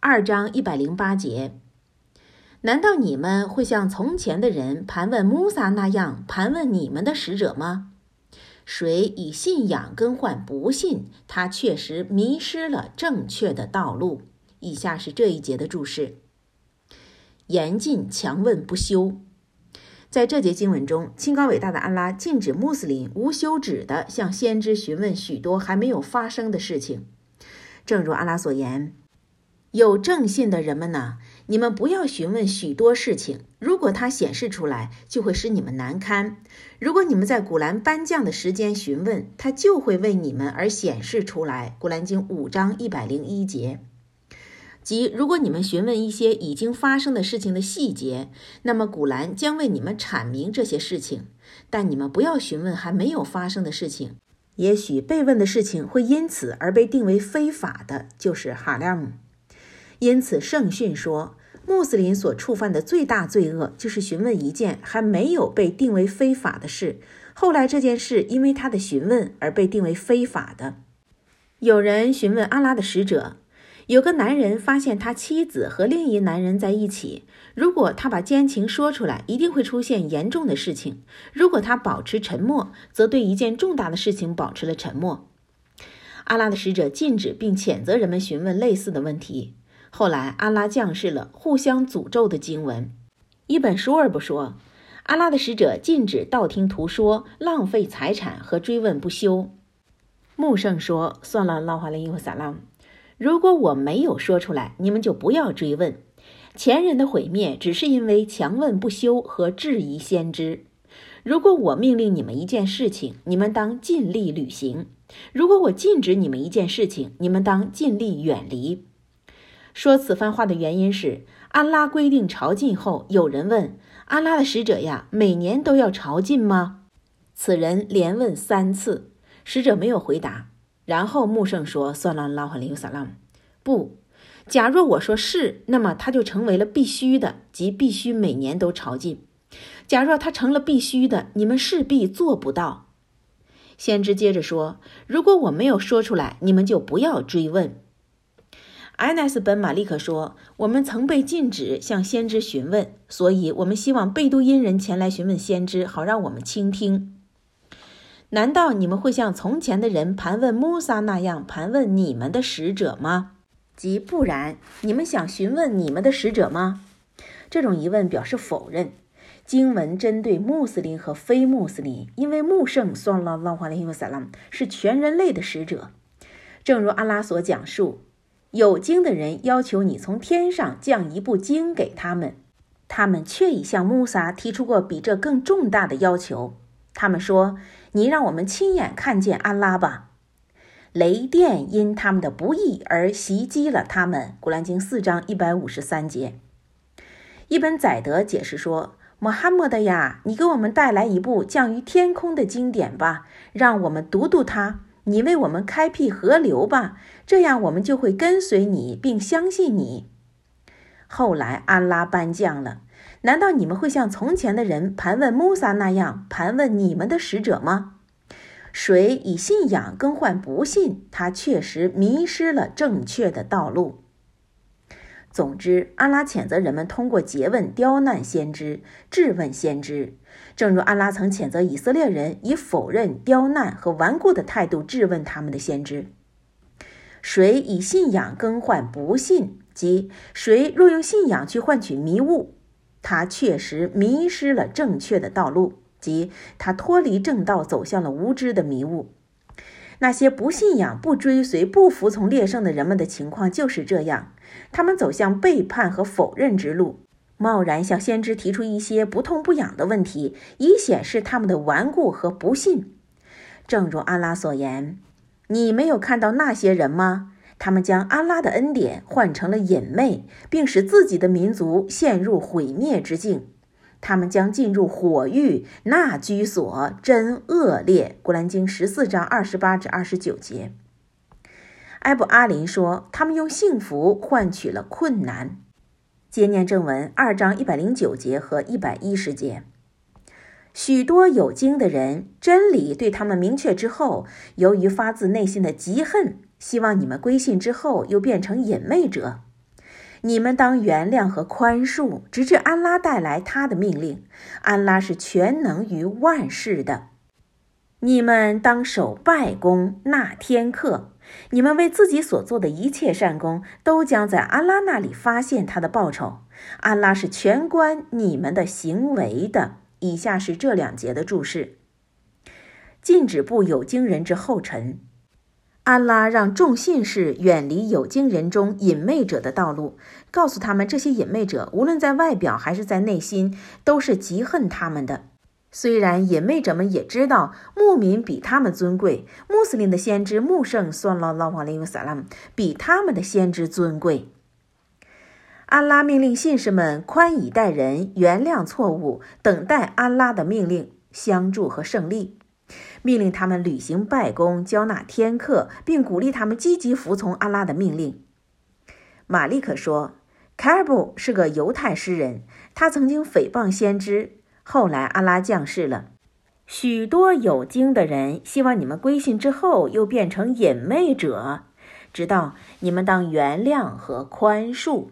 二章一百零八节。难道你们会像从前的人盘问穆萨那样盘问你们的使者吗？谁以信仰更换不信，他确实迷失了正确的道路。以下是这一节的注释：严禁强问不休。在这节经文中，清高伟大的安拉禁止穆斯林无休止地向先知询问许多还没有发生的事情。正如安拉所言：“有正信的人们呢。”你们不要询问许多事情，如果它显示出来，就会使你们难堪。如果你们在古兰颁降的时间询问，它就会为你们而显示出来。古兰经五章一百零一节，即如果你们询问一些已经发生的事情的细节，那么古兰将为你们阐明这些事情。但你们不要询问还没有发生的事情，也许被问的事情会因此而被定为非法的，就是哈拉姆。因此，圣训说。穆斯林所触犯的最大罪恶，就是询问一件还没有被定为非法的事。后来这件事因为他的询问而被定为非法的。有人询问阿拉的使者：有个男人发现他妻子和另一男人在一起，如果他把奸情说出来，一定会出现严重的事情；如果他保持沉默，则对一件重大的事情保持了沉默。阿拉的使者禁止并谴责人们询问类似的问题。后来，阿拉降世了互相诅咒的经文。一本书而不说，阿拉的使者禁止道听途说、浪费财产和追问不休。穆圣说：“算了，拉华勒伊和萨拉，如果我没有说出来，你们就不要追问。前人的毁灭只是因为强问不休和质疑先知。如果我命令你们一件事情，你们当尽力履行；如果我禁止你们一件事情，你们当尽力远离。”说此番话的原因是，安拉规定朝觐后，有人问安拉的使者呀，每年都要朝觐吗？此人连问三次，使者没有回答。然后穆圣说：“算了，拉哈里乌萨拉姆，不。假若我说是，那么他就成为了必须的，即必须每年都朝觐。假若他成了必须的，你们势必做不到。”先知接着说：“如果我没有说出来，你们就不要追问。”埃奈斯本马利克说：“我们曾被禁止向先知询问，所以我们希望贝都因人前来询问先知，好让我们倾听。难道你们会像从前的人盘问穆萨那样盘问你们的使者吗？即不然，你们想询问你们的使者吗？这种疑问表示否认。经文针对穆斯林和非穆斯林，因为穆圣算了拉华林和萨拉是全人类的使者，正如阿拉所讲述。”有经的人要求你从天上降一部经给他们，他们却已向穆萨提出过比这更重大的要求。他们说：“你让我们亲眼看见安拉吧。”雷电因他们的不义而袭击了他们。古兰经四章一百五十三节。一本载德解释说：“穆罕默德呀，你给我们带来一部降于天空的经典吧，让我们读读它。”你为我们开辟河流吧，这样我们就会跟随你并相信你。后来安拉颁降了，难道你们会像从前的人盘问穆萨那样盘问你们的使者吗？谁以信仰更换不信，他确实迷失了正确的道路。总之，安拉谴责人们通过诘问刁难先知、质问先知。正如安拉曾谴责以色列人以否认、刁难和顽固的态度质问他们的先知。谁以信仰更换不信，即谁若用信仰去换取迷雾，他确实迷失了正确的道路，即他脱离正道，走向了无知的迷雾。那些不信仰、不追随、不服从列圣的人们的情况就是这样，他们走向背叛和否认之路。贸然向先知提出一些不痛不痒的问题，以显示他们的顽固和不信。正如安拉所言：“你没有看到那些人吗？他们将安拉的恩典换成了隐昧，并使自己的民族陷入毁灭之境。他们将进入火狱，那居所真恶劣。”古兰经十四章二十八至二十九节。埃布阿林说：“他们用幸福换取了困难。”接念正文二章一百零九节和一百一十节，许多有经的人，真理对他们明确之后，由于发自内心的嫉恨，希望你们归信之后又变成隐昧者。你们当原谅和宽恕，直至安拉带来他的命令。安拉是全能于万事的。你们当守拜功，纳天课。你们为自己所做的一切善功，都将在安拉那里发现他的报酬。安拉是全观你们的行为的。以下是这两节的注释：禁止步有经人之后尘。安拉让众信士远离有经人中隐昧者的道路，告诉他们，这些隐昧者无论在外表还是在内心，都是极恨他们的。虽然隐昧者们也知道牧民比他们尊贵，穆斯林的先知穆圣算拉拉瓦利乌萨拉比他们的先知尊贵。安拉命令信士们宽以待人，原谅错误，等待安拉的命令、相助和胜利。命令他们履行拜功、交纳天课，并鼓励他们积极服从阿拉的命令。马利克说：“凯尔布是个犹太诗人，他曾经诽谤先知。后来阿拉降世了，许多有经的人希望你们归信之后又变成隐昧者，直到你们当原谅和宽恕。”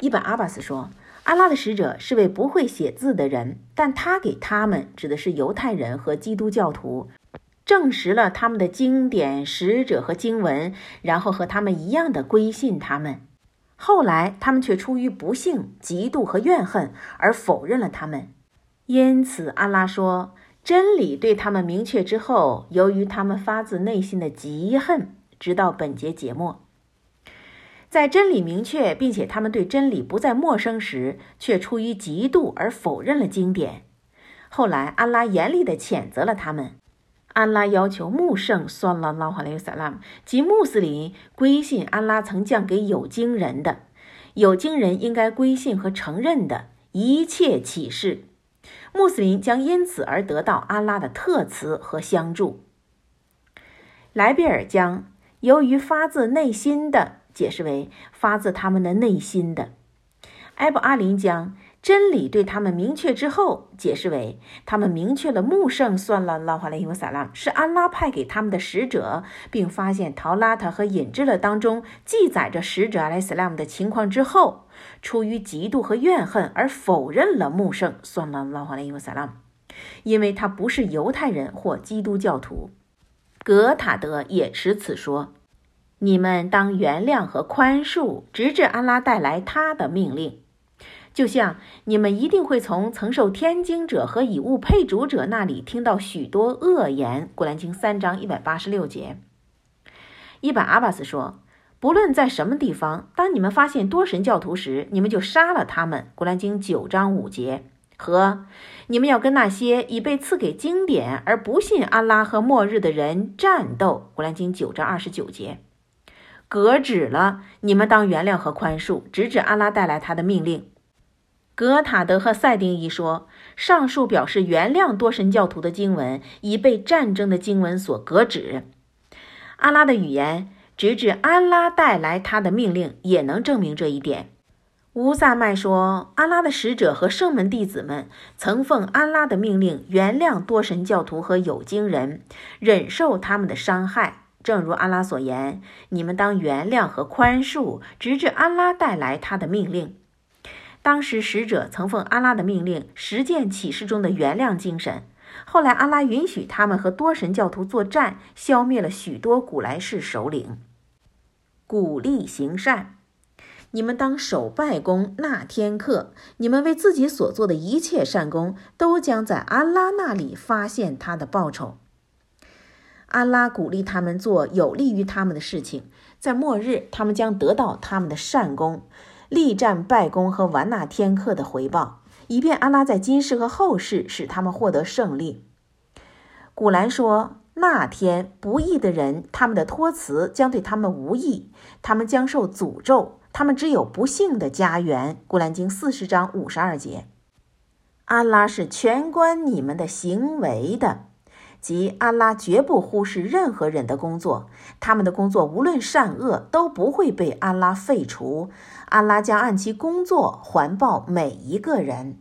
伊本阿巴斯说。阿拉的使者是位不会写字的人，但他给他们指的是犹太人和基督教徒，证实了他们的经典、使者和经文，然后和他们一样的归信他们。后来他们却出于不幸、嫉妒和怨恨而否认了他们，因此阿拉说，真理对他们明确之后，由于他们发自内心的嫉恨，直到本节节末。在真理明确，并且他们对真理不再陌生时，却出于嫉妒而否认了经典。后来，安拉严厉地谴责了他们。安拉要求穆圣算了拉哈雷萨拉姆及穆斯林归信安拉曾降给有经人的，有经人应该归信和承认的一切启示。穆斯林将因此而得到安拉的特慈和相助。莱比尔将由于发自内心的。解释为发自他们的内心的。埃布阿林将真理对他们明确之后，解释为他们明确了穆圣算了拉哈雷伊萨拉是安拉派给他们的使者，并发现陶拉塔和引致了当中记载着使者阿莱斯拉姆的情况之后，出于嫉妒和怨恨而否认了穆圣算了拉哈雷伊萨拉，因为他不是犹太人或基督教徒。格塔德也持此说。你们当原谅和宽恕，直至安拉带来他的命令。就像你们一定会从曾受天经者和以物配主者那里听到许多恶言。古兰经三章一百八十六节。伊本阿巴斯说：“不论在什么地方，当你们发现多神教徒时，你们就杀了他们。”古兰经九章五节。和你们要跟那些已被赐给经典而不信安拉和末日的人战斗。古兰经九章二十九节。革止了，你们当原谅和宽恕，直至阿拉带来他的命令。格塔德和赛丁一说，上述表示原谅多神教徒的经文已被战争的经文所革止。阿拉的语言，直至安拉带来他的命令，也能证明这一点。乌萨麦说，阿拉的使者和圣门弟子们曾奉安拉的命令原谅多神教徒和有经人，忍受他们的伤害。正如安拉所言，你们当原谅和宽恕，直至安拉带来他的命令。当时使者曾奉安拉的命令实践启示中的原谅精神。后来，安拉允许他们和多神教徒作战，消灭了许多古来世首领。鼓励行善，你们当守拜功、纳天课。你们为自己所做的一切善功，都将在安拉那里发现他的报酬。安拉鼓励他们做有利于他们的事情，在末日，他们将得到他们的善功、力战拜功和完纳天课的回报，以便安拉在今世和后世使他们获得胜利。古兰说：“那天不义的人，他们的托辞将对他们无益，他们将受诅咒，他们只有不幸的家园。”古兰经四十章五十二节。安拉是全观你们的行为的。即安拉绝不忽视任何人的工作，他们的工作无论善恶都不会被安拉废除。安拉将按其工作环抱每一个人。